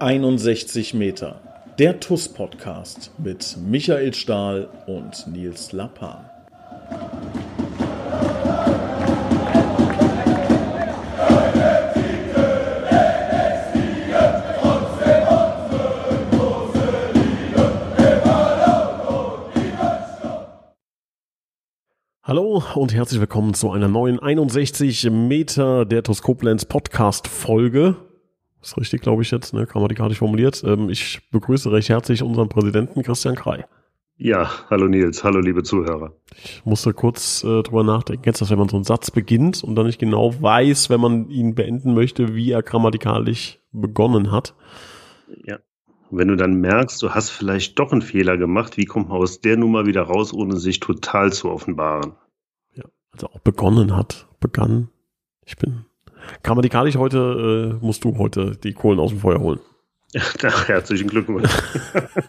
61 Meter. Der TUS-Podcast mit Michael Stahl und Nils Lappan. Hallo und herzlich willkommen zu einer neuen 61 Meter der TUS Koblenz Podcast Folge. Ist richtig, glaube ich jetzt, ne? grammatikalisch formuliert. Ähm, ich begrüße recht herzlich unseren Präsidenten Christian Krei. Ja, hallo Nils, hallo liebe Zuhörer. Ich musste kurz äh, drüber nachdenken, jetzt, dass wenn man so einen Satz beginnt und dann nicht genau weiß, wenn man ihn beenden möchte, wie er grammatikalisch begonnen hat. Ja. Wenn du dann merkst, du hast vielleicht doch einen Fehler gemacht, wie kommt man aus der Nummer wieder raus, ohne sich total zu offenbaren? Ja, also auch begonnen hat, begann. Ich bin Grammatikalisch heute äh, musst du heute die Kohlen aus dem Feuer holen. Ach, herzlichen Glückwunsch.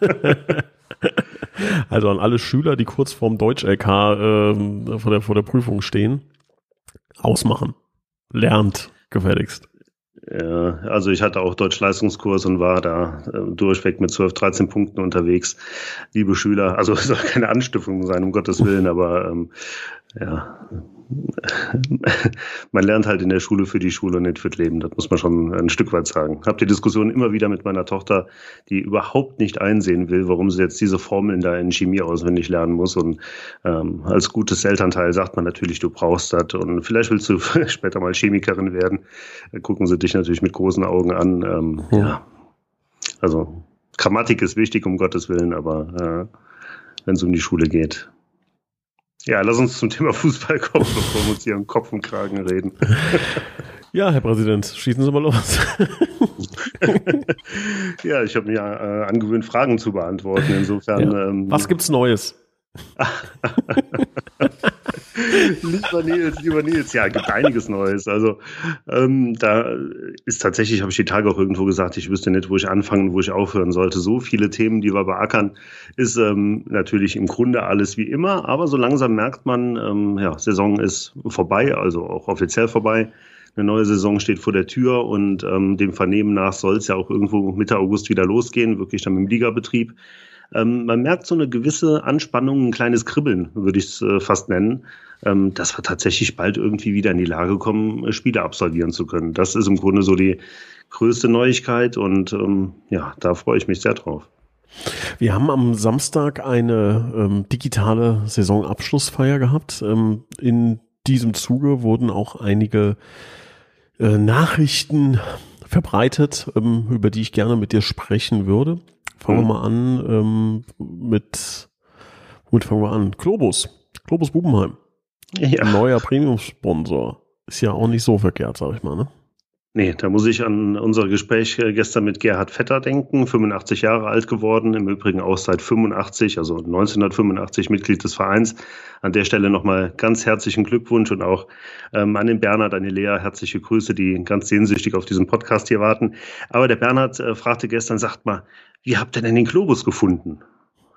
also an alle Schüler, die kurz vorm Deutsch-LK äh, vor, der, vor der Prüfung stehen, ausmachen. Lernt gefälligst. Ja, also ich hatte auch Deutsch-Leistungskurs und war da äh, durchweg mit 12, 13 Punkten unterwegs. Liebe Schüler, also es soll keine Anstiftung sein, um Gottes Willen, aber ähm, ja, man lernt halt in der Schule für die Schule und nicht fürs Leben. Das muss man schon ein Stück weit sagen. Ich habe die Diskussion immer wieder mit meiner Tochter, die überhaupt nicht einsehen will, warum sie jetzt diese Formeln da in Chemie auswendig lernen muss. Und ähm, als gutes Elternteil sagt man natürlich, du brauchst das. Und vielleicht willst du später mal Chemikerin werden. Da gucken sie dich natürlich mit großen Augen an. Ähm, ja. ja. Also Grammatik ist wichtig, um Gottes Willen, aber äh, wenn es um die Schule geht, ja, lass uns zum Thema Fußball kommen, bevor wir uns hier am Kopf und Kragen reden. Ja, Herr Präsident, schießen Sie mal los. ja, ich habe mir äh, angewöhnt, Fragen zu beantworten. Insofern. Ja. Ähm, Was gibt's Neues? Lieber Nils, lieber Nils, ja, gibt einiges Neues. Also ähm, da ist tatsächlich, habe ich die Tage auch irgendwo gesagt, ich wüsste nicht, wo ich anfangen, wo ich aufhören sollte. So viele Themen, die wir beackern, ist ähm, natürlich im Grunde alles wie immer, aber so langsam merkt man, ähm, ja, Saison ist vorbei, also auch offiziell vorbei. Eine neue Saison steht vor der Tür und ähm, dem Vernehmen nach soll es ja auch irgendwo Mitte August wieder losgehen, wirklich dann mit dem Ligabetrieb. Ähm, man merkt so eine gewisse Anspannung, ein kleines Kribbeln, würde ich es äh, fast nennen, ähm, dass wir tatsächlich bald irgendwie wieder in die Lage kommen, äh, Spiele absolvieren zu können. Das ist im Grunde so die größte Neuigkeit und ähm, ja, da freue ich mich sehr drauf. Wir haben am Samstag eine ähm, digitale Saisonabschlussfeier gehabt. Ähm, in diesem Zuge wurden auch einige äh, Nachrichten verbreitet, ähm, über die ich gerne mit dir sprechen würde. Fangen wir mhm. mal an ähm, mit, womit fangen wir an? Globus. Globus Bubenheim. Ja. Neuer Premium-Sponsor. Ist ja auch nicht so verkehrt, sag ich mal, ne? Nee, da muss ich an unser Gespräch äh, gestern mit Gerhard Vetter denken, 85 Jahre alt geworden, im Übrigen auch seit 85, also 1985 Mitglied des Vereins. An der Stelle nochmal ganz herzlichen Glückwunsch und auch ähm, an den Bernhard, an die Lea, herzliche Grüße, die ganz sehnsüchtig auf diesen Podcast hier warten. Aber der Bernhard äh, fragte gestern, sagt mal, wie habt ihr denn den Globus gefunden?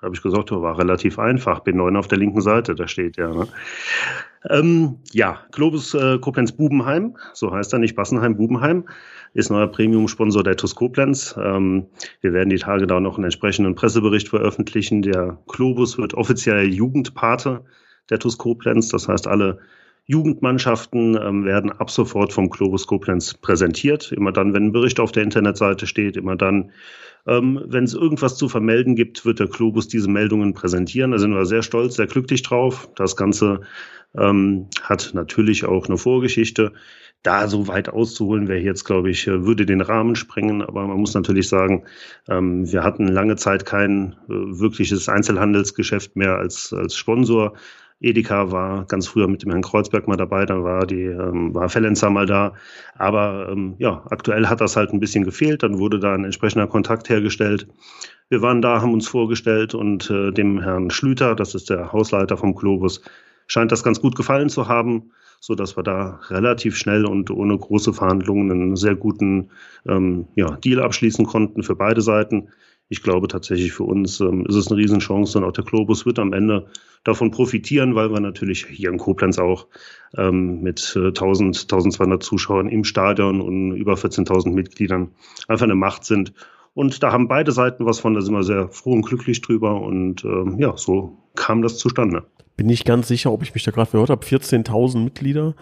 Habe ich gesagt, oh, war relativ einfach. B9 auf der linken Seite, da steht ja. Ne? Ähm, ja, Globus äh, Koblenz Bubenheim, so heißt er, nicht Bassenheim, Bubenheim, ist neuer Premium-Sponsor der TUS Koblenz. Ähm, wir werden die Tage da noch einen entsprechenden Pressebericht veröffentlichen. Der Globus wird offiziell Jugendpate der TUS Koblenz, das heißt, alle Jugendmannschaften ähm, werden ab sofort vom Globus Koblenz präsentiert. Immer dann, wenn ein Bericht auf der Internetseite steht, immer dann, ähm, wenn es irgendwas zu vermelden gibt, wird der Globus diese Meldungen präsentieren. Da sind wir sehr stolz, sehr glücklich drauf. Das Ganze ähm, hat natürlich auch eine Vorgeschichte. Da so weit auszuholen wäre jetzt, glaube ich, äh, würde den Rahmen sprengen. Aber man muss natürlich sagen, ähm, wir hatten lange Zeit kein äh, wirkliches Einzelhandelsgeschäft mehr als, als Sponsor. Edeka war ganz früher mit dem Herrn Kreuzberg mal dabei, dann war die ähm, war Fellenzer mal da. Aber ähm, ja, aktuell hat das halt ein bisschen gefehlt. Dann wurde da ein entsprechender Kontakt hergestellt. Wir waren da, haben uns vorgestellt und äh, dem Herrn Schlüter, das ist der Hausleiter vom Globus, scheint das ganz gut gefallen zu haben, so dass wir da relativ schnell und ohne große Verhandlungen einen sehr guten ähm, ja, Deal abschließen konnten für beide Seiten ich glaube tatsächlich für uns ähm, ist es eine Riesenchance und auch der Globus wird am Ende davon profitieren, weil wir natürlich hier in Koblenz auch ähm, mit äh, 1000, 1200 Zuschauern im Stadion und über 14.000 Mitgliedern einfach eine Macht sind. Und da haben beide Seiten was von, da sind wir sehr froh und glücklich drüber. Und ähm, ja, so kam das zustande. Bin nicht ganz sicher, ob ich mich da gerade gehört habe. 14.000 Mitglieder.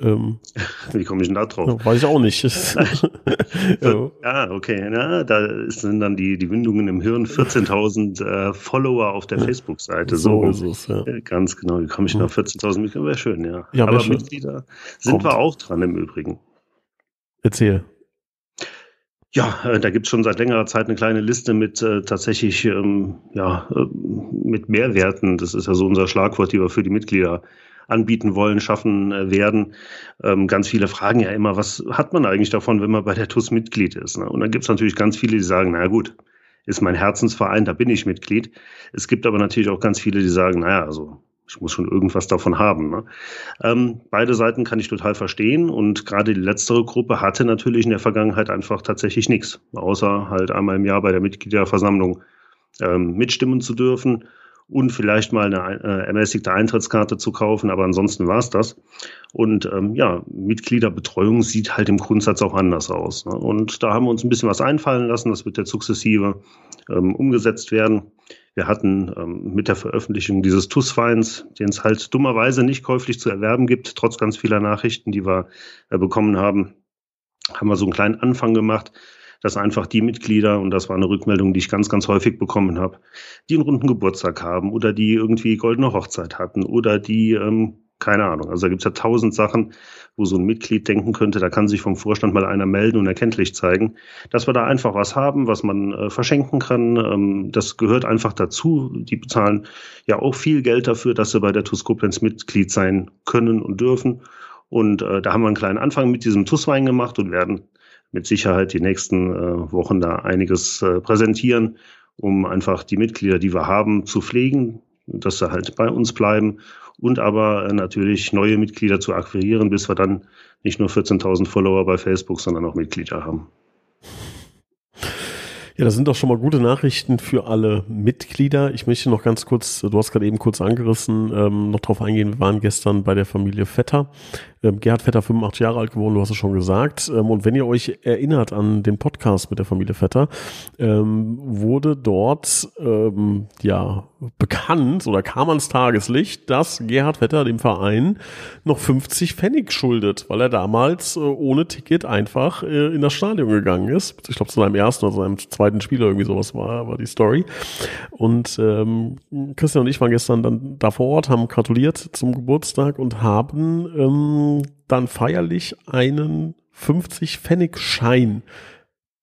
Ähm, Wie komme ich denn da drauf? Weiß ich auch nicht. ja, okay. Na, da sind dann die, die Windungen im Hirn. 14.000 äh, Follower auf der Facebook-Seite. So, so, ist es, ja. Ganz genau. Wie komme ich denn auf 14.000 Mitglieder? Wäre schön, ja. ja Aber schön. Mitglieder sind Kommt. wir auch dran im Übrigen. Erzähl. Ja, äh, da gibt es schon seit längerer Zeit eine kleine Liste mit äh, tatsächlich ähm, ja, äh, mit Mehrwerten. Das ist ja so unser Schlagwort, die wir für die Mitglieder anbieten wollen, schaffen äh, werden. Ähm, ganz viele fragen ja immer, was hat man eigentlich davon, wenn man bei der TUS Mitglied ist? Ne? Und dann gibt es natürlich ganz viele, die sagen, na gut, ist mein Herzensverein, da bin ich Mitglied. Es gibt aber natürlich auch ganz viele, die sagen, naja, also ich muss schon irgendwas davon haben. Ne? Ähm, beide Seiten kann ich total verstehen und gerade die letztere Gruppe hatte natürlich in der Vergangenheit einfach tatsächlich nichts, außer halt einmal im Jahr bei der Mitgliederversammlung ähm, mitstimmen zu dürfen und vielleicht mal eine äh, ermäßigte Eintrittskarte zu kaufen, aber ansonsten war es das. Und ähm, ja, Mitgliederbetreuung sieht halt im Grundsatz auch anders aus. Ne? Und da haben wir uns ein bisschen was einfallen lassen, das wird jetzt sukzessive ähm, umgesetzt werden. Wir hatten ähm, mit der Veröffentlichung dieses TUS-Vereins, den es halt dummerweise nicht käuflich zu erwerben gibt, trotz ganz vieler Nachrichten, die wir äh, bekommen haben, haben wir so einen kleinen Anfang gemacht dass einfach die Mitglieder, und das war eine Rückmeldung, die ich ganz, ganz häufig bekommen habe, die einen runden Geburtstag haben oder die irgendwie goldene Hochzeit hatten oder die, ähm, keine Ahnung, also da gibt's ja tausend Sachen, wo so ein Mitglied denken könnte, da kann sich vom Vorstand mal einer melden und erkenntlich zeigen, dass wir da einfach was haben, was man äh, verschenken kann. Ähm, das gehört einfach dazu. Die bezahlen ja auch viel Geld dafür, dass sie bei der TUS Koblenz Mitglied sein können und dürfen. Und äh, da haben wir einen kleinen Anfang mit diesem TUS-Wein gemacht und werden mit Sicherheit die nächsten äh, Wochen da einiges äh, präsentieren, um einfach die Mitglieder, die wir haben, zu pflegen, dass sie halt bei uns bleiben und aber äh, natürlich neue Mitglieder zu akquirieren, bis wir dann nicht nur 14.000 Follower bei Facebook, sondern auch Mitglieder haben. Ja, das sind doch schon mal gute Nachrichten für alle Mitglieder. Ich möchte noch ganz kurz, du hast gerade eben kurz angerissen, ähm, noch drauf eingehen. Wir waren gestern bei der Familie Vetter. Ähm, Gerhard Vetter, 85 Jahre alt geworden, du hast es schon gesagt. Ähm, und wenn ihr euch erinnert an den Podcast mit der Familie Vetter, ähm, wurde dort ähm, ja bekannt oder kam ans Tageslicht, dass Gerhard Vetter dem Verein noch 50 Pfennig schuldet, weil er damals äh, ohne Ticket einfach äh, in das Stadion gegangen ist. Ich glaube, zu seinem ersten oder seinem zweiten Spiel irgendwie sowas war, war die Story. Und ähm, Christian und ich waren gestern dann da vor Ort, haben gratuliert zum Geburtstag und haben ähm, dann feierlich einen 50 Pfennig Schein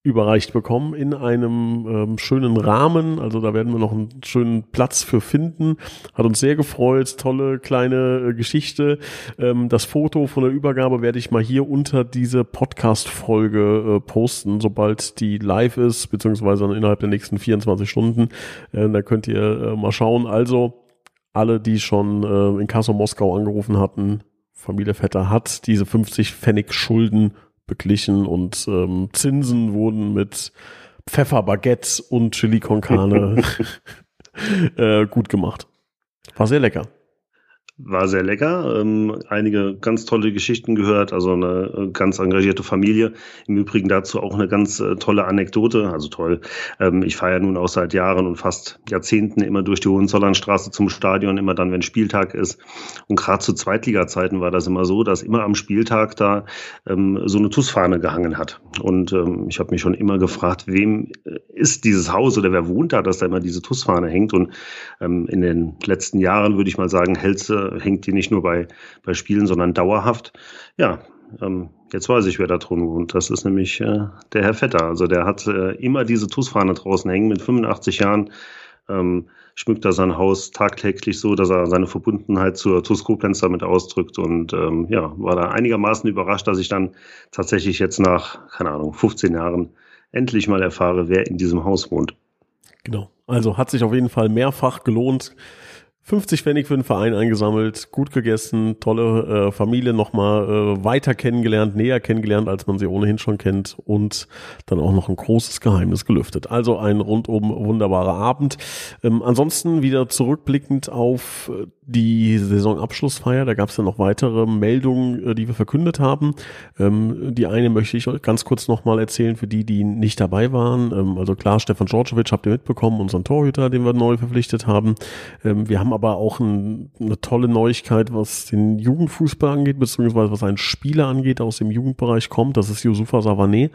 überreicht bekommen in einem ähm, schönen Rahmen. Also da werden wir noch einen schönen Platz für finden. Hat uns sehr gefreut. Tolle kleine äh, Geschichte. Ähm, das Foto von der Übergabe werde ich mal hier unter diese Podcast-Folge äh, posten, sobald die live ist, beziehungsweise innerhalb der nächsten 24 Stunden. Äh, da könnt ihr äh, mal schauen. Also alle, die schon äh, in Kassel Moskau angerufen hatten, Familie Vetter hat diese 50 Pfennig Schulden beglichen und ähm, Zinsen wurden mit Pfefferbaguette und Chili con Carne äh, gut gemacht. War sehr lecker. War sehr lecker. Ähm, einige ganz tolle Geschichten gehört, also eine äh, ganz engagierte Familie. Im Übrigen dazu auch eine ganz äh, tolle Anekdote, also toll. Ähm, ich fahre ja nun auch seit Jahren und fast Jahrzehnten immer durch die Hohenzollernstraße zum Stadion, immer dann, wenn Spieltag ist. Und gerade zu Zweitliga-Zeiten war das immer so, dass immer am Spieltag da ähm, so eine TUS-Fahne gehangen hat. Und ähm, ich habe mich schon immer gefragt, wem äh, ist dieses Haus oder wer wohnt da, dass da immer diese TUS-Fahne hängt. Und ähm, in den letzten Jahren würde ich mal sagen, hält hängt die nicht nur bei, bei Spielen, sondern dauerhaft. Ja, ähm, jetzt weiß ich, wer da drin wohnt. Das ist nämlich äh, der Herr Vetter. Also der hat äh, immer diese TUS-Fahne draußen hängen mit 85 Jahren. Ähm, schmückt er sein Haus tagtäglich so, dass er seine Verbundenheit zur TUS Koblenz damit ausdrückt und ähm, ja, war da einigermaßen überrascht, dass ich dann tatsächlich jetzt nach, keine Ahnung, 15 Jahren endlich mal erfahre, wer in diesem Haus wohnt. Genau. Also hat sich auf jeden Fall mehrfach gelohnt, 50 Pfennig für den Verein eingesammelt, gut gegessen, tolle äh, Familie nochmal äh, weiter kennengelernt, näher kennengelernt, als man sie ohnehin schon kennt und dann auch noch ein großes Geheimnis gelüftet. Also ein rundum wunderbarer Abend. Ähm, ansonsten wieder zurückblickend auf äh, die Saisonabschlussfeier, da gab es ja noch weitere Meldungen, äh, die wir verkündet haben. Ähm, die eine möchte ich ganz kurz nochmal erzählen für die, die nicht dabei waren. Ähm, also klar, Stefan Djordjevic habt ihr mitbekommen, unseren Torhüter, den wir neu verpflichtet haben. Ähm, wir haben aber auch ein, eine tolle Neuigkeit, was den Jugendfußball angeht, beziehungsweise was einen Spieler angeht, der aus dem Jugendbereich kommt. Das ist Yusufa Savané.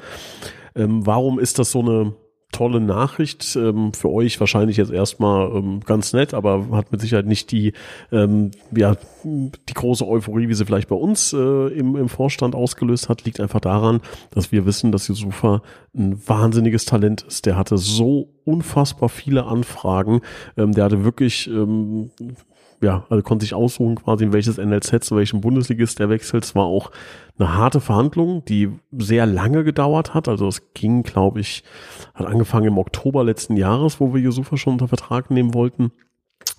Ähm, warum ist das so eine tolle Nachricht. Ähm, für euch wahrscheinlich jetzt erstmal ähm, ganz nett, aber hat mit Sicherheit nicht die, ähm, ja, die große Euphorie, wie sie vielleicht bei uns äh, im, im Vorstand ausgelöst hat, liegt einfach daran, dass wir wissen, dass Yusufa ein wahnsinniges Talent ist. Der hatte so unfassbar viele Anfragen. Ähm, der hatte wirklich ähm, ja, also konnte sich aussuchen quasi, in welches NLZ, zu welchem Bundesligist der wechselt. Es war auch eine harte Verhandlung, die sehr lange gedauert hat. Also es ging, glaube ich, hat angefangen im Oktober letzten Jahres, wo wir Yusufa schon unter Vertrag nehmen wollten.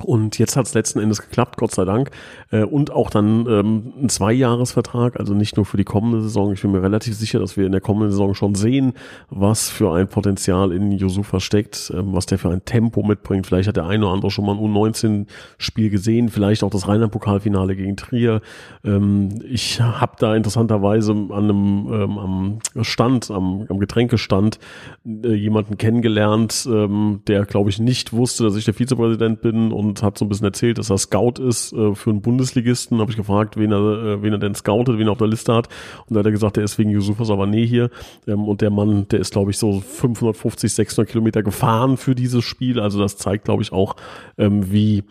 Und jetzt hat es letzten Endes geklappt, Gott sei Dank. Äh, und auch dann ähm, ein Zweijahresvertrag, also nicht nur für die kommende Saison. Ich bin mir relativ sicher, dass wir in der kommenden Saison schon sehen, was für ein Potenzial in Yusufa steckt, ähm, was der für ein Tempo mitbringt. Vielleicht hat der eine oder andere schon mal ein U19-Spiel gesehen, vielleicht auch das Rheinland-Pokalfinale gegen Trier. Ähm, ich habe da interessanterweise an einem am Stand, am, am Getränkestand äh, jemanden kennengelernt, der, glaube ich, nicht wusste, dass ich der Vizepräsident bin und hat so ein bisschen erzählt, dass er Scout ist äh, für einen Bundesligisten. Habe ich gefragt, wen er, äh, wen er denn scoutet, wen er auf der Liste hat. Und da hat er gesagt, er ist wegen Yusufa Savané hier. Ähm, und der Mann, der ist, glaube ich, so 550, 600 Kilometer gefahren für dieses Spiel. Also das zeigt, glaube ich, auch, ähm, wie,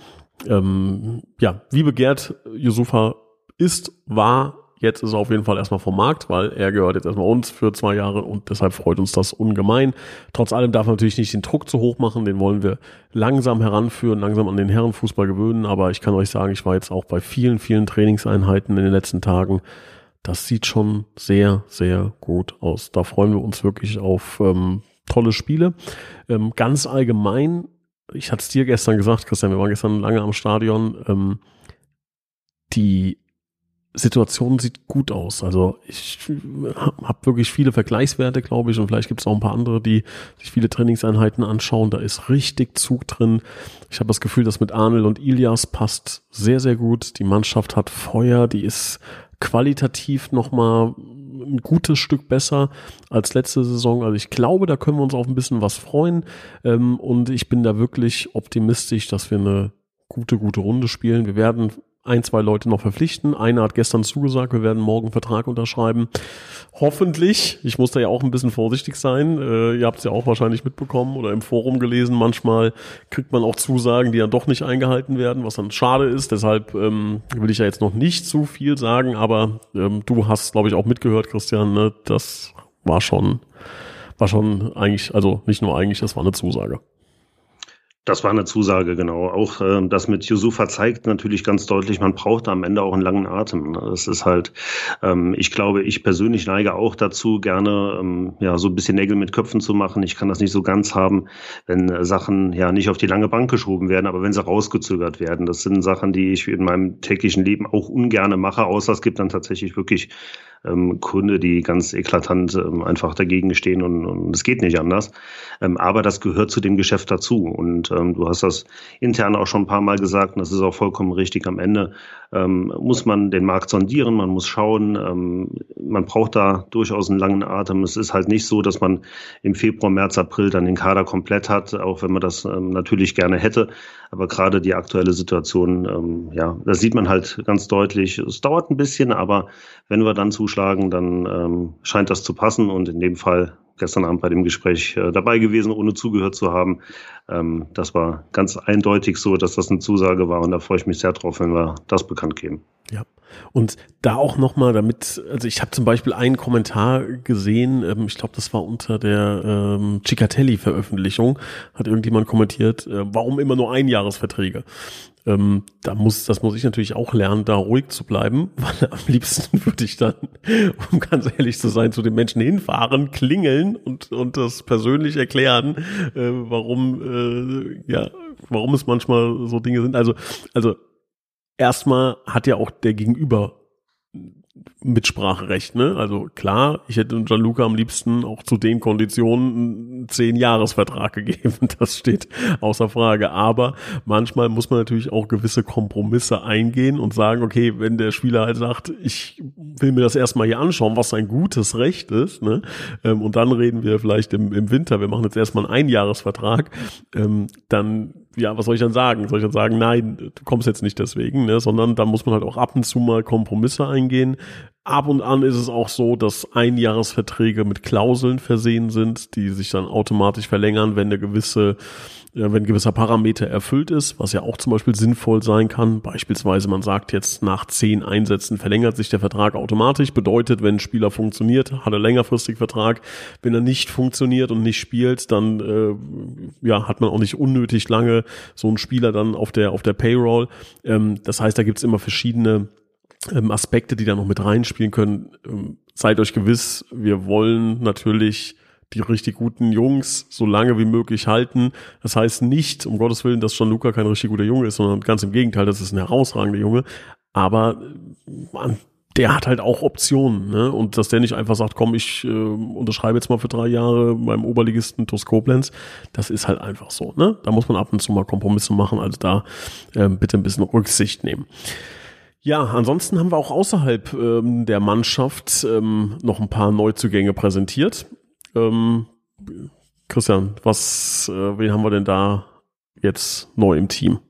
ähm, ja, wie begehrt Yusufa ist, war Jetzt ist er auf jeden Fall erstmal vom Markt, weil er gehört jetzt erstmal uns für zwei Jahre und deshalb freut uns das ungemein. Trotz allem darf man natürlich nicht den Druck zu hoch machen, den wollen wir langsam heranführen, langsam an den Herrenfußball gewöhnen, aber ich kann euch sagen, ich war jetzt auch bei vielen, vielen Trainingseinheiten in den letzten Tagen. Das sieht schon sehr, sehr gut aus. Da freuen wir uns wirklich auf ähm, tolle Spiele. Ähm, ganz allgemein, ich hatte es dir gestern gesagt, Christian, wir waren gestern lange am Stadion, ähm, die Situation sieht gut aus. Also ich habe wirklich viele Vergleichswerte, glaube ich, und vielleicht gibt es auch ein paar andere, die sich viele Trainingseinheiten anschauen. Da ist richtig Zug drin. Ich habe das Gefühl, dass mit Arnel und Ilias passt sehr, sehr gut. Die Mannschaft hat Feuer, die ist qualitativ nochmal ein gutes Stück besser als letzte Saison. Also ich glaube, da können wir uns auf ein bisschen was freuen. Ähm, und ich bin da wirklich optimistisch, dass wir eine gute, gute Runde spielen. Wir werden ein, zwei Leute noch verpflichten. Einer hat gestern zugesagt, wir werden morgen einen Vertrag unterschreiben. Hoffentlich. Ich muss da ja auch ein bisschen vorsichtig sein. Äh, ihr habt es ja auch wahrscheinlich mitbekommen oder im Forum gelesen. Manchmal kriegt man auch Zusagen, die ja doch nicht eingehalten werden, was dann schade ist. Deshalb ähm, will ich ja jetzt noch nicht zu viel sagen, aber ähm, du hast, glaube ich, auch mitgehört, Christian. Ne? Das war schon, war schon eigentlich, also nicht nur eigentlich, das war eine Zusage. Das war eine Zusage, genau. Auch äh, das mit Yusufa zeigt natürlich ganz deutlich, man braucht am Ende auch einen langen Atem. Ne? Das ist halt, ähm, ich glaube, ich persönlich neige auch dazu, gerne ähm, ja so ein bisschen Nägel mit Köpfen zu machen. Ich kann das nicht so ganz haben, wenn äh, Sachen ja nicht auf die lange Bank geschoben werden, aber wenn sie rausgezögert werden. Das sind Sachen, die ich in meinem täglichen Leben auch ungerne mache, außer es gibt dann tatsächlich wirklich ähm, Gründe, die ganz eklatant ähm, einfach dagegen stehen und es geht nicht anders. Ähm, aber das gehört zu dem Geschäft dazu. Und ähm, du hast das intern auch schon ein paar Mal gesagt, und das ist auch vollkommen richtig. Am Ende ähm, muss man den Markt sondieren, man muss schauen, ähm, man braucht da durchaus einen langen Atem. Es ist halt nicht so, dass man im Februar, März, April dann den Kader komplett hat, auch wenn man das ähm, natürlich gerne hätte. Aber gerade die aktuelle Situation, ähm, ja, das sieht man halt ganz deutlich. Es dauert ein bisschen, aber wenn wir dann zuschlagen, dann ähm, scheint das zu passen und in dem Fall gestern Abend bei dem Gespräch äh, dabei gewesen, ohne zugehört zu haben. Ähm, das war ganz eindeutig so, dass das eine Zusage war und da freue ich mich sehr drauf, wenn wir das bekannt geben. Ja. Und da auch nochmal damit, also ich habe zum Beispiel einen Kommentar gesehen, ähm, ich glaube, das war unter der ähm, Cicatelli-Veröffentlichung, hat irgendjemand kommentiert, äh, warum immer nur Einjahresverträge? Ähm, da muss, das muss ich natürlich auch lernen, da ruhig zu bleiben, weil am liebsten würde ich dann, um ganz ehrlich zu sein, zu den Menschen hinfahren, klingeln und, und das persönlich erklären, äh, warum, äh, ja, warum es manchmal so Dinge sind. Also, also erstmal hat ja auch der Gegenüber Mitspracherecht, ne? Also klar, ich hätte Gianluca am liebsten auch zu den Konditionen einen zehn Jahresvertrag gegeben. Das steht außer Frage. Aber manchmal muss man natürlich auch gewisse Kompromisse eingehen und sagen, okay, wenn der Spieler halt sagt, ich will mir das erstmal hier anschauen, was ein gutes Recht ist, ne? Ähm, und dann reden wir vielleicht im, im Winter, wir machen jetzt erstmal einen Einjahresvertrag, ähm, dann ja, was soll ich dann sagen? Soll ich dann sagen, nein, du kommst jetzt nicht deswegen, ne? sondern da muss man halt auch ab und zu mal Kompromisse eingehen. Ab und an ist es auch so, dass Einjahresverträge mit Klauseln versehen sind, die sich dann automatisch verlängern, wenn eine gewisse wenn ein gewisser Parameter erfüllt ist, was ja auch zum Beispiel sinnvoll sein kann. Beispielsweise man sagt jetzt nach zehn Einsätzen verlängert sich der Vertrag automatisch. Bedeutet, wenn ein Spieler funktioniert, hat er längerfristig Vertrag. Wenn er nicht funktioniert und nicht spielt, dann äh, ja, hat man auch nicht unnötig lange so einen Spieler dann auf der, auf der Payroll. Ähm, das heißt, da gibt's immer verschiedene ähm, Aspekte, die da noch mit reinspielen können. Ähm, seid euch gewiss, wir wollen natürlich die richtig guten Jungs so lange wie möglich halten. Das heißt nicht, um Gottes Willen, dass Gianluca kein richtig guter Junge ist, sondern ganz im Gegenteil, das ist ein herausragender Junge. Aber man, der hat halt auch Optionen, ne? Und dass der nicht einfach sagt, komm, ich äh, unterschreibe jetzt mal für drei Jahre beim Oberligisten TuS Koblenz, das ist halt einfach so, ne? Da muss man ab und zu mal Kompromisse machen, also da äh, bitte ein bisschen Rücksicht nehmen. Ja, ansonsten haben wir auch außerhalb ähm, der Mannschaft ähm, noch ein paar Neuzugänge präsentiert. Ähm, Christian, was, äh, wen haben wir denn da jetzt neu im Team?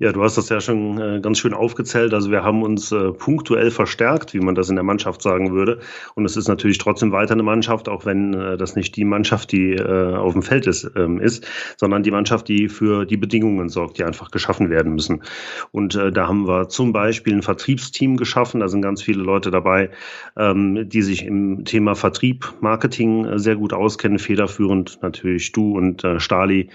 Ja, du hast das ja schon äh, ganz schön aufgezählt. Also wir haben uns äh, punktuell verstärkt, wie man das in der Mannschaft sagen würde. Und es ist natürlich trotzdem weiter eine Mannschaft, auch wenn äh, das nicht die Mannschaft, die auf dem Feld ist, ähm, ist, sondern die Mannschaft, die für die Bedingungen sorgt, die einfach geschaffen werden müssen. Und da haben wir zum Beispiel ein Vertriebsteam geschaffen. Da sind ganz viele Leute dabei, ähm, die sich im Thema Vertrieb, Marketing sehr gut auskennen, federführend natürlich du und Stali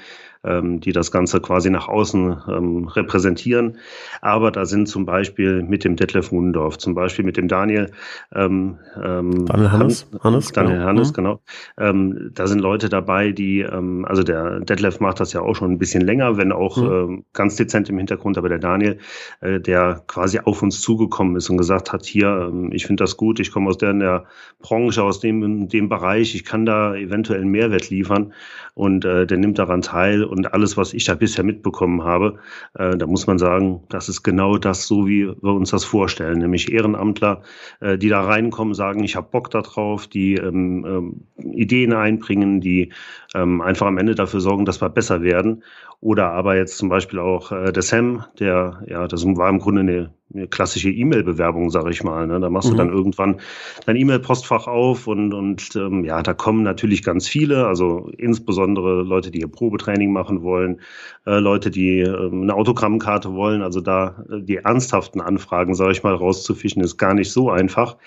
ähm, die das Ganze quasi nach außen ähm, repräsentieren. Aber da sind zum Beispiel mit dem Detlef Mundorf, zum Beispiel mit dem Daniel, ähm, ähm, Daniel Hannes, Hannes Daniel genau. Hannes, mhm. genau. Ähm, da sind Leute dabei, die, ähm, also der Detlef macht das ja auch schon ein bisschen länger, wenn auch mhm. ähm, ganz dezent im Hintergrund, aber der Daniel, äh, der quasi auf uns zugekommen ist und gesagt hat, hier, ähm, ich finde das gut, ich komme aus der, der Branche, aus dem, dem Bereich, ich kann da eventuell einen Mehrwert liefern und äh, der nimmt daran teil und alles, was ich da bisher mitbekommen habe, äh, da muss man sagen, das ist genau das, so wie wir uns das vorstellen, nämlich Ehrenamtler, äh, die da reinkommen, sagen, ich habe Bock darauf, die ähm, ähm, Ideen einbringen, die ähm, einfach am Ende dafür sorgen, dass wir besser werden. Oder aber jetzt zum Beispiel auch äh, der Sam, der, ja, das war im Grunde eine, eine klassische E-Mail-Bewerbung, sage ich mal. Ne? Da machst mhm. du dann irgendwann dein E-Mail-Postfach auf und, und ähm, ja, da kommen natürlich ganz viele, also insbesondere Leute, die hier Probetraining machen wollen, äh, Leute, die äh, eine Autogrammkarte wollen. Also da äh, die ernsthaften Anfragen, sage ich mal, rauszufischen, ist gar nicht so einfach.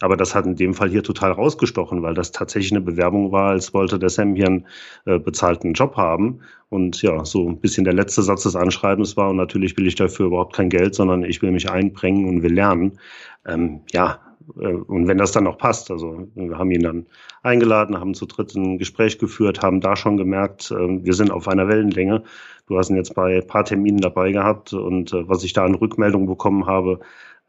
Aber das hat in dem Fall hier total rausgestochen, weil das tatsächlich eine Bewerbung war, als wollte der Sam hier einen äh, bezahlten Job haben. Und ja, so ein bisschen der letzte Satz des Anschreibens war, und natürlich will ich dafür überhaupt kein Geld, sondern ich will mich einbringen und will lernen. Ähm, ja, äh, und wenn das dann noch passt, also wir haben ihn dann eingeladen, haben zu dritt ein Gespräch geführt, haben da schon gemerkt, äh, wir sind auf einer Wellenlänge. Du hast ihn jetzt bei ein paar Terminen dabei gehabt und äh, was ich da an Rückmeldung bekommen habe,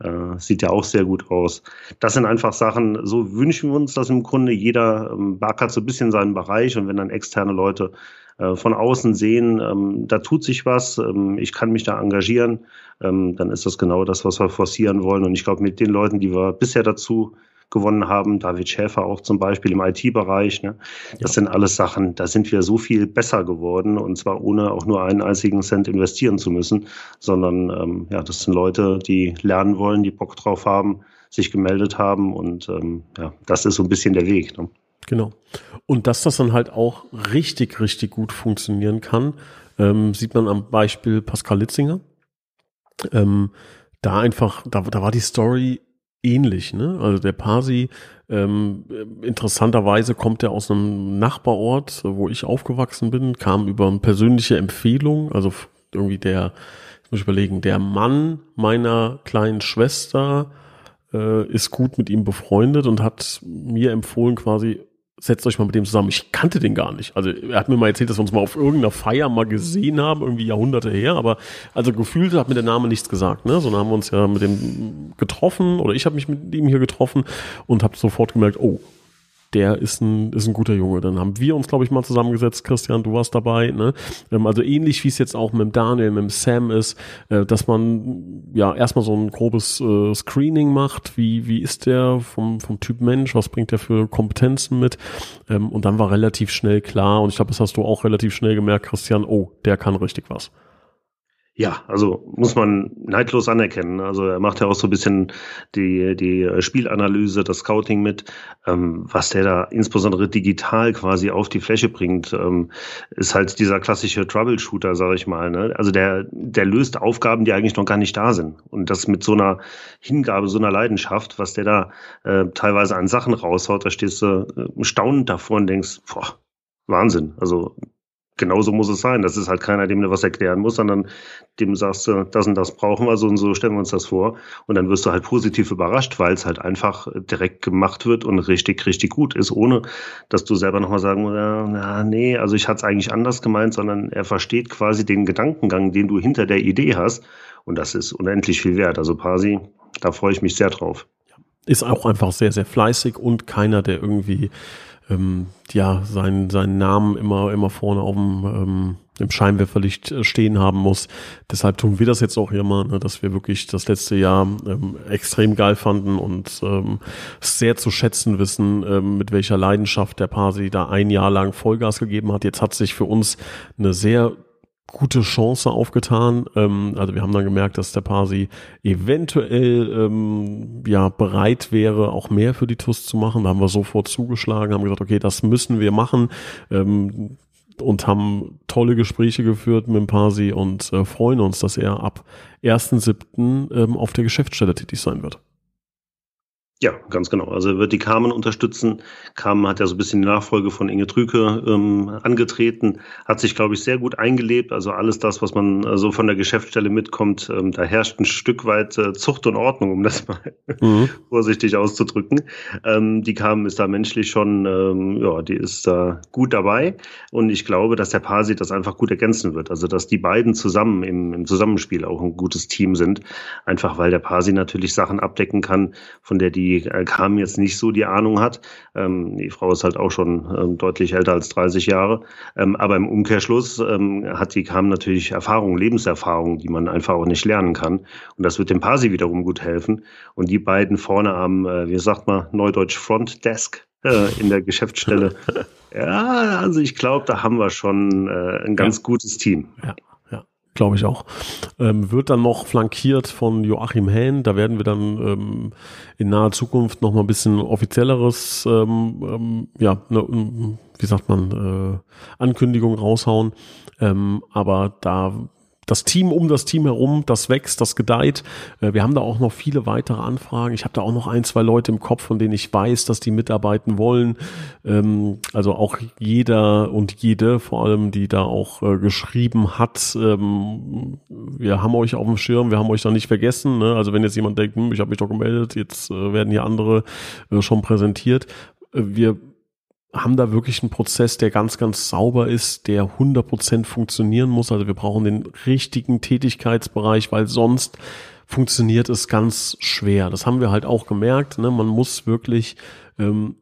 äh, sieht ja auch sehr gut aus. Das sind einfach Sachen, so wünschen wir uns das im Grunde. Jeder ähm, backert so ein bisschen seinen Bereich und wenn dann externe Leute äh, von außen sehen, ähm, da tut sich was, ähm, ich kann mich da engagieren, ähm, dann ist das genau das, was wir forcieren wollen. Und ich glaube, mit den Leuten, die wir bisher dazu gewonnen haben, David Schäfer auch zum Beispiel im IT-Bereich. Ne? Das ja. sind alles Sachen, da sind wir so viel besser geworden und zwar ohne auch nur einen einzigen Cent investieren zu müssen, sondern ähm, ja, das sind Leute, die lernen wollen, die Bock drauf haben, sich gemeldet haben und ähm, ja, das ist so ein bisschen der Weg. Ne? Genau. Und dass das dann halt auch richtig, richtig gut funktionieren kann, ähm, sieht man am Beispiel Pascal Litzinger. Ähm, da einfach, da, da war die Story ähnlich, ne? Also der Pasi, ähm, interessanterweise kommt er aus einem Nachbarort, wo ich aufgewachsen bin, kam über eine persönliche Empfehlung, also irgendwie der, ich muss überlegen, der Mann meiner kleinen Schwester äh, ist gut mit ihm befreundet und hat mir empfohlen, quasi setzt euch mal mit dem zusammen. Ich kannte den gar nicht. Also er hat mir mal erzählt, dass wir uns mal auf irgendeiner Feier mal gesehen haben, irgendwie Jahrhunderte her, aber also gefühlt hat mir der Name nichts gesagt, ne? Sondern haben wir uns ja mit dem getroffen oder ich habe mich mit ihm hier getroffen und habe sofort gemerkt, oh, der ist ein, ist ein guter Junge. Dann haben wir uns, glaube ich, mal zusammengesetzt. Christian, du warst dabei. Ne? Ähm, also ähnlich wie es jetzt auch mit dem Daniel, mit dem Sam ist, äh, dass man ja erstmal so ein grobes äh, Screening macht. Wie, wie ist der vom, vom Typ Mensch? Was bringt der für Kompetenzen mit? Ähm, und dann war relativ schnell klar, und ich glaube, das hast du auch relativ schnell gemerkt, Christian, oh, der kann richtig was. Ja, also muss man neidlos anerkennen. Also er macht ja auch so ein bisschen die, die Spielanalyse, das Scouting mit, ähm, was der da insbesondere digital quasi auf die Fläche bringt, ähm, ist halt dieser klassische Troubleshooter, sage ich mal. Ne? Also der, der löst Aufgaben, die eigentlich noch gar nicht da sind. Und das mit so einer Hingabe, so einer Leidenschaft, was der da äh, teilweise an Sachen raushaut, da stehst du äh, staunend davor und denkst, boah, Wahnsinn. Also genauso muss es sein. Das ist halt keiner, dem du was erklären muss, sondern dem sagst du, das und das brauchen wir, so und so stellen wir uns das vor. Und dann wirst du halt positiv überrascht, weil es halt einfach direkt gemacht wird und richtig, richtig gut ist, ohne dass du selber nochmal sagen musst, ja, nee, also ich hatte es eigentlich anders gemeint, sondern er versteht quasi den Gedankengang, den du hinter der Idee hast. Und das ist unendlich viel wert. Also Pasi, da freue ich mich sehr drauf. Ist auch einfach sehr, sehr fleißig und keiner, der irgendwie ähm, ja, seinen, seinen Namen immer, immer vorne auf dem, ähm, im Scheinwerferlicht äh, stehen haben muss. Deshalb tun wir das jetzt auch hier mal, ne, dass wir wirklich das letzte Jahr ähm, extrem geil fanden und ähm, sehr zu schätzen wissen, ähm, mit welcher Leidenschaft der Pasi da ein Jahr lang Vollgas gegeben hat. Jetzt hat sich für uns eine sehr gute Chance aufgetan. Ähm, also wir haben dann gemerkt, dass der Pasi eventuell ähm, ja bereit wäre, auch mehr für die TUS zu machen. Da haben wir sofort zugeschlagen, haben gesagt, okay, das müssen wir machen. Ähm, und haben tolle Gespräche geführt mit dem Pasi und äh, freuen uns, dass er ab 1.7. Ähm, auf der Geschäftsstelle tätig sein wird. Ja, ganz genau. Also er wird die Carmen unterstützen. Carmen hat ja so ein bisschen die Nachfolge von Inge Trüke ähm, angetreten, hat sich, glaube ich, sehr gut eingelebt. Also alles das, was man äh, so von der Geschäftsstelle mitkommt, ähm, da herrscht ein Stück weit äh, Zucht und Ordnung, um das mal mhm. vorsichtig auszudrücken. Ähm, die Carmen ist da menschlich schon, ähm, ja, die ist da gut dabei. Und ich glaube, dass der Pasi das einfach gut ergänzen wird. Also dass die beiden zusammen im, im Zusammenspiel auch ein gutes Team sind. Einfach weil der Pasi natürlich Sachen abdecken kann, von der die die äh, Kam jetzt nicht so die Ahnung hat. Ähm, die Frau ist halt auch schon ähm, deutlich älter als 30 Jahre. Ähm, aber im Umkehrschluss ähm, hat die Kam natürlich Erfahrung, Lebenserfahrung, die man einfach auch nicht lernen kann. Und das wird dem Pasi wiederum gut helfen. Und die beiden vorne am, äh, wie sagt man, Neudeutsch Front Desk äh, in der Geschäftsstelle. ja, also ich glaube, da haben wir schon äh, ein ganz ja. gutes Team. Ja glaube ich auch. Ähm, wird dann noch flankiert von Joachim Hähn. Da werden wir dann ähm, in naher Zukunft noch mal ein bisschen offizielleres, ähm, ähm ja, ne, wie sagt man, äh, Ankündigung raushauen. Ähm, aber da das Team um das Team herum, das wächst, das gedeiht. Äh, wir haben da auch noch viele weitere Anfragen. Ich habe da auch noch ein, zwei Leute im Kopf, von denen ich weiß, dass die mitarbeiten wollen. Ähm, also auch jeder und jede, vor allem, die da auch äh, geschrieben hat. Ähm, wir haben euch auf dem Schirm, wir haben euch da nicht vergessen. Ne? Also wenn jetzt jemand denkt, hm, ich habe mich doch gemeldet, jetzt äh, werden hier andere schon präsentiert. Wir haben da wirklich einen Prozess, der ganz, ganz sauber ist, der 100% funktionieren muss. Also wir brauchen den richtigen Tätigkeitsbereich, weil sonst funktioniert es ganz schwer. Das haben wir halt auch gemerkt. Ne? Man muss wirklich ähm,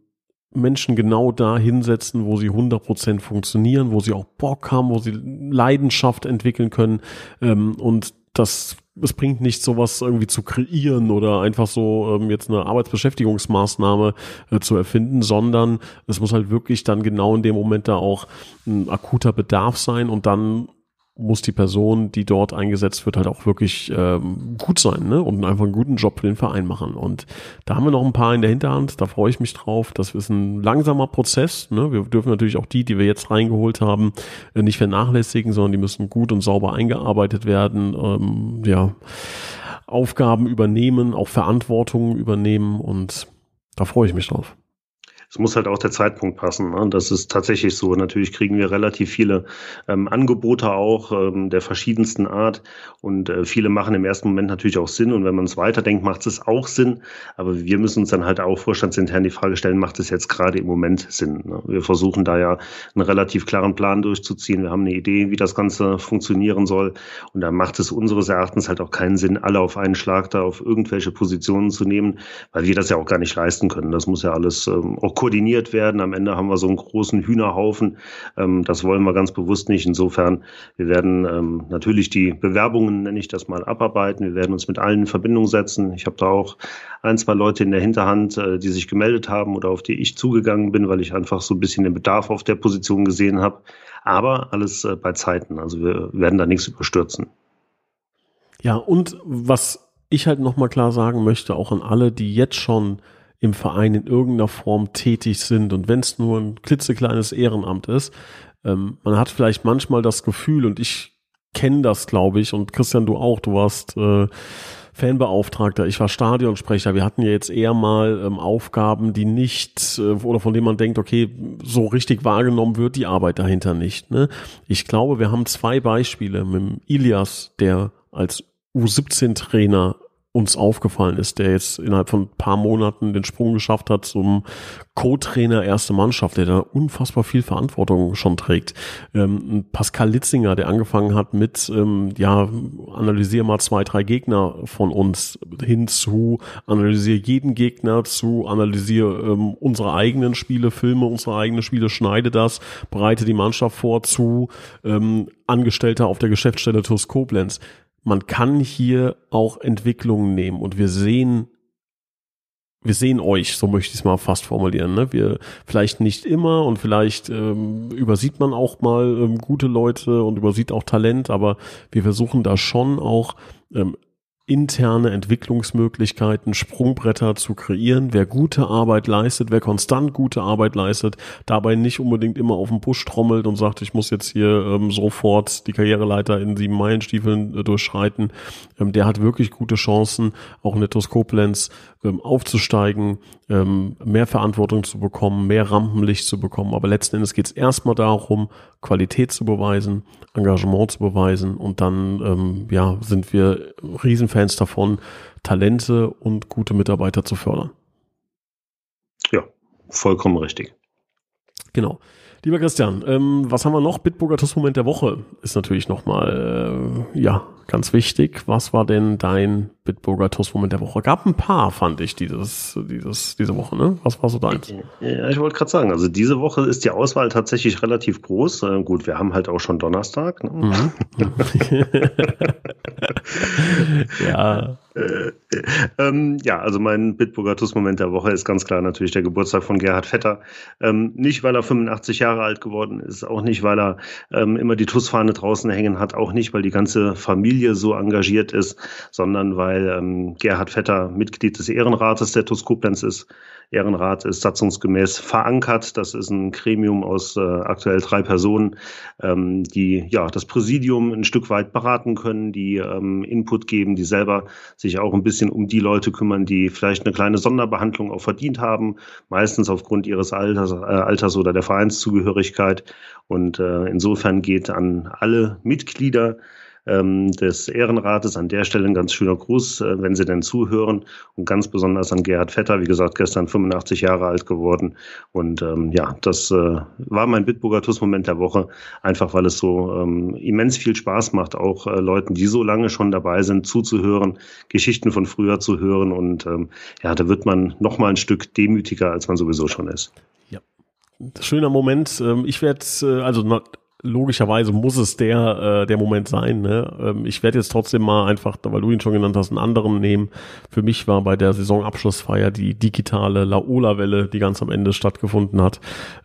Menschen genau da hinsetzen, wo sie 100% funktionieren, wo sie auch Bock haben, wo sie Leidenschaft entwickeln können. Ähm, und das es bringt nicht sowas irgendwie zu kreieren oder einfach so ähm, jetzt eine Arbeitsbeschäftigungsmaßnahme äh, zu erfinden, sondern es muss halt wirklich dann genau in dem Moment da auch ein akuter Bedarf sein und dann muss die Person, die dort eingesetzt wird, halt auch wirklich ähm, gut sein ne? und einfach einen guten Job für den Verein machen. Und da haben wir noch ein paar in der Hinterhand, da freue ich mich drauf. Das ist ein langsamer Prozess. Ne? Wir dürfen natürlich auch die, die wir jetzt reingeholt haben, äh, nicht vernachlässigen, sondern die müssen gut und sauber eingearbeitet werden. Ähm, ja, Aufgaben übernehmen, auch Verantwortung übernehmen und da freue ich mich drauf. Es muss halt auch der Zeitpunkt passen. Ne? Das ist tatsächlich so. Natürlich kriegen wir relativ viele ähm, Angebote auch ähm, der verschiedensten Art und äh, viele machen im ersten Moment natürlich auch Sinn und wenn man es weiterdenkt, macht es auch Sinn. Aber wir müssen uns dann halt auch vorstandsintern die Frage stellen, macht es jetzt gerade im Moment Sinn? Ne? Wir versuchen da ja einen relativ klaren Plan durchzuziehen. Wir haben eine Idee, wie das Ganze funktionieren soll und da macht es unseres Erachtens halt auch keinen Sinn, alle auf einen Schlag da auf irgendwelche Positionen zu nehmen, weil wir das ja auch gar nicht leisten können. Das muss ja alles ähm, auch koordiniert werden. Am Ende haben wir so einen großen Hühnerhaufen. Ähm, das wollen wir ganz bewusst nicht. Insofern, wir werden ähm, natürlich die Bewerbungen, nenne ich das mal, abarbeiten. Wir werden uns mit allen in Verbindung setzen. Ich habe da auch ein, zwei Leute in der Hinterhand, äh, die sich gemeldet haben oder auf die ich zugegangen bin, weil ich einfach so ein bisschen den Bedarf auf der Position gesehen habe. Aber alles äh, bei Zeiten. Also wir werden da nichts überstürzen. Ja, und was ich halt nochmal klar sagen möchte, auch an alle, die jetzt schon im Verein in irgendeiner Form tätig sind und wenn es nur ein klitzekleines Ehrenamt ist, ähm, man hat vielleicht manchmal das Gefühl und ich kenne das, glaube ich, und Christian, du auch, du warst äh, Fanbeauftragter, ich war Stadionsprecher. Wir hatten ja jetzt eher mal ähm, Aufgaben, die nicht äh, oder von denen man denkt, okay, so richtig wahrgenommen wird die Arbeit dahinter nicht. Ne? Ich glaube, wir haben zwei Beispiele mit dem Ilias, der als U17-Trainer uns aufgefallen ist, der jetzt innerhalb von ein paar Monaten den Sprung geschafft hat zum Co-Trainer erste Mannschaft, der da unfassbar viel Verantwortung schon trägt. Ähm, Pascal Litzinger, der angefangen hat mit, ähm, ja, analysier mal zwei, drei Gegner von uns hin zu, analysier jeden Gegner zu, analysier ähm, unsere eigenen Spiele, filme unsere eigenen Spiele, schneide das, bereite die Mannschaft vor zu, ähm, Angestellter auf der Geschäftsstelle TUS Koblenz man kann hier auch Entwicklungen nehmen und wir sehen, wir sehen euch, so möchte ich es mal fast formulieren. Ne? Wir vielleicht nicht immer und vielleicht ähm, übersieht man auch mal ähm, gute Leute und übersieht auch Talent, aber wir versuchen da schon auch ähm, interne Entwicklungsmöglichkeiten, Sprungbretter zu kreieren. Wer gute Arbeit leistet, wer konstant gute Arbeit leistet, dabei nicht unbedingt immer auf den Busch trommelt und sagt, ich muss jetzt hier ähm, sofort die Karriereleiter in sieben Meilenstiefeln äh, durchschreiten, ähm, der hat wirklich gute Chancen, auch in der Toskoplenz ähm, aufzusteigen, ähm, mehr Verantwortung zu bekommen, mehr Rampenlicht zu bekommen. Aber letzten Endes geht es erstmal darum, Qualität zu beweisen, Engagement zu beweisen und dann ähm, ja, sind wir Riesenfans davon, Talente und gute Mitarbeiter zu fördern. Ja, vollkommen richtig. Genau. Lieber Christian, ähm, was haben wir noch? Bitburger Moment der Woche ist natürlich nochmal, äh, ja, ganz wichtig. Was war denn dein Bitburger Moment der Woche? Gab ein paar, fand ich, dieses, dieses, diese Woche, ne? Was war so deins? Ja, ich wollte gerade sagen, also diese Woche ist die Auswahl tatsächlich relativ groß. Äh, gut, wir haben halt auch schon Donnerstag. Ne? Mhm. ja. Äh, ähm, ja, also mein Bitburger Moment der Woche ist ganz klar natürlich der Geburtstag von Gerhard Vetter. Ähm, nicht, weil er 85 Jahre alt geworden ist, auch nicht, weil er ähm, immer die TUS-Fahne draußen hängen hat, auch nicht, weil die ganze Familie so engagiert ist, sondern weil ähm, Gerhard Vetter Mitglied des Ehrenrates der TUS Koblenz ist. Ehrenrat ist satzungsgemäß verankert. Das ist ein Gremium aus äh, aktuell drei Personen, ähm, die ja das Präsidium ein Stück weit beraten können, die ähm, Input geben, die selber sich auch ein bisschen um die Leute kümmern, die vielleicht eine kleine Sonderbehandlung auch verdient haben, meistens aufgrund ihres Alters, äh, Alters oder der Vereinszugehörigkeit. Und äh, insofern geht an alle Mitglieder ähm, des Ehrenrates. An der Stelle ein ganz schöner Gruß, äh, wenn Sie denn zuhören. Und ganz besonders an Gerhard Vetter, wie gesagt, gestern 85 Jahre alt geworden. Und ähm, ja, das äh, war mein Bitburger TUS-Moment der Woche, einfach weil es so ähm, immens viel Spaß macht, auch äh, Leuten, die so lange schon dabei sind, zuzuhören, Geschichten von früher zu hören. Und ähm, ja, da wird man noch mal ein Stück demütiger, als man sowieso schon ist. Ja. Schöner Moment. Ähm, ich werde, äh, also logischerweise muss es der, äh, der Moment sein. Ne? Ähm, ich werde jetzt trotzdem mal einfach, weil du ihn schon genannt hast, einen anderen nehmen. Für mich war bei der Saisonabschlussfeier die digitale Laola-Welle, die ganz am Ende stattgefunden hat,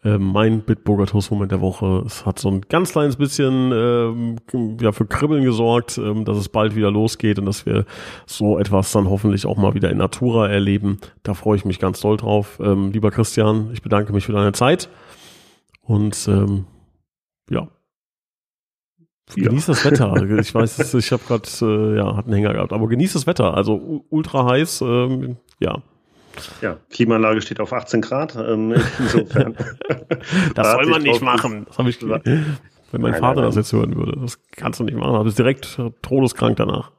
äh, mein Bitburger Toast-Moment der Woche. Es hat so ein ganz kleines bisschen äh, ja, für Kribbeln gesorgt, äh, dass es bald wieder losgeht und dass wir so etwas dann hoffentlich auch mal wieder in Natura erleben. Da freue ich mich ganz doll drauf. Ähm, lieber Christian, ich bedanke mich für deine Zeit und ähm, ja. Genieß ja. das Wetter. Ich weiß, ich habe gerade, äh, ja, hat einen Hänger gehabt, aber genieß das Wetter. Also ultra heiß, ähm, ja. Ja, Klimaanlage steht auf 18 Grad. Ähm, insofern. das soll man nicht machen. Das habe ich Wenn mein nein, Vater nein, das jetzt hören würde, das kannst du nicht machen. Du bist direkt todeskrank danach.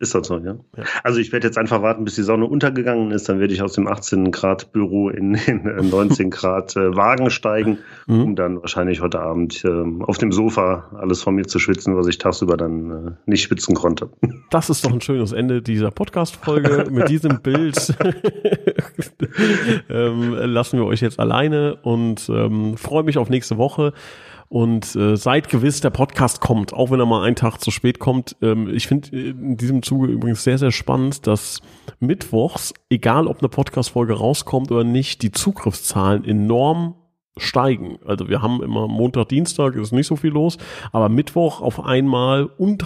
Ist das so, ja? ja. Also ich werde jetzt einfach warten, bis die Sonne untergegangen ist. Dann werde ich aus dem 18 Grad Büro in den 19 Grad äh, Wagen steigen, mhm. um dann wahrscheinlich heute Abend äh, auf dem Sofa alles von mir zu schwitzen, was ich tagsüber dann äh, nicht schwitzen konnte. Das ist doch ein schönes Ende dieser Podcast-Folge. Mit diesem Bild ähm, lassen wir euch jetzt alleine und ähm, freue mich auf nächste Woche. Und äh, seid gewiss, der Podcast kommt, auch wenn er mal einen Tag zu spät kommt. Ähm, ich finde in diesem Zuge übrigens sehr, sehr spannend, dass mittwochs, egal ob eine Podcast-Folge rauskommt oder nicht, die Zugriffszahlen enorm steigen. Also wir haben immer Montag, Dienstag ist nicht so viel los, aber Mittwoch auf einmal und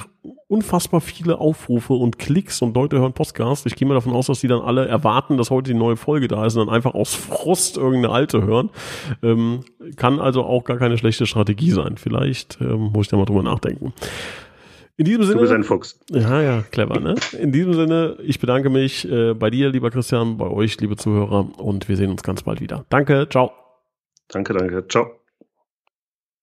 unfassbar viele Aufrufe und Klicks und Leute hören Podcast. Ich gehe mal davon aus, dass die dann alle erwarten, dass heute die neue Folge da ist und dann einfach aus Frust irgendeine alte hören. Ähm, kann also auch gar keine schlechte Strategie sein. Vielleicht ähm, muss ich da mal drüber nachdenken. In diesem Sinne. Du bist ein Fuchs. Ja, ja, clever, ne? In diesem Sinne, ich bedanke mich äh, bei dir, lieber Christian, bei euch, liebe Zuhörer, und wir sehen uns ganz bald wieder. Danke, ciao. Danke, danke. Ciao.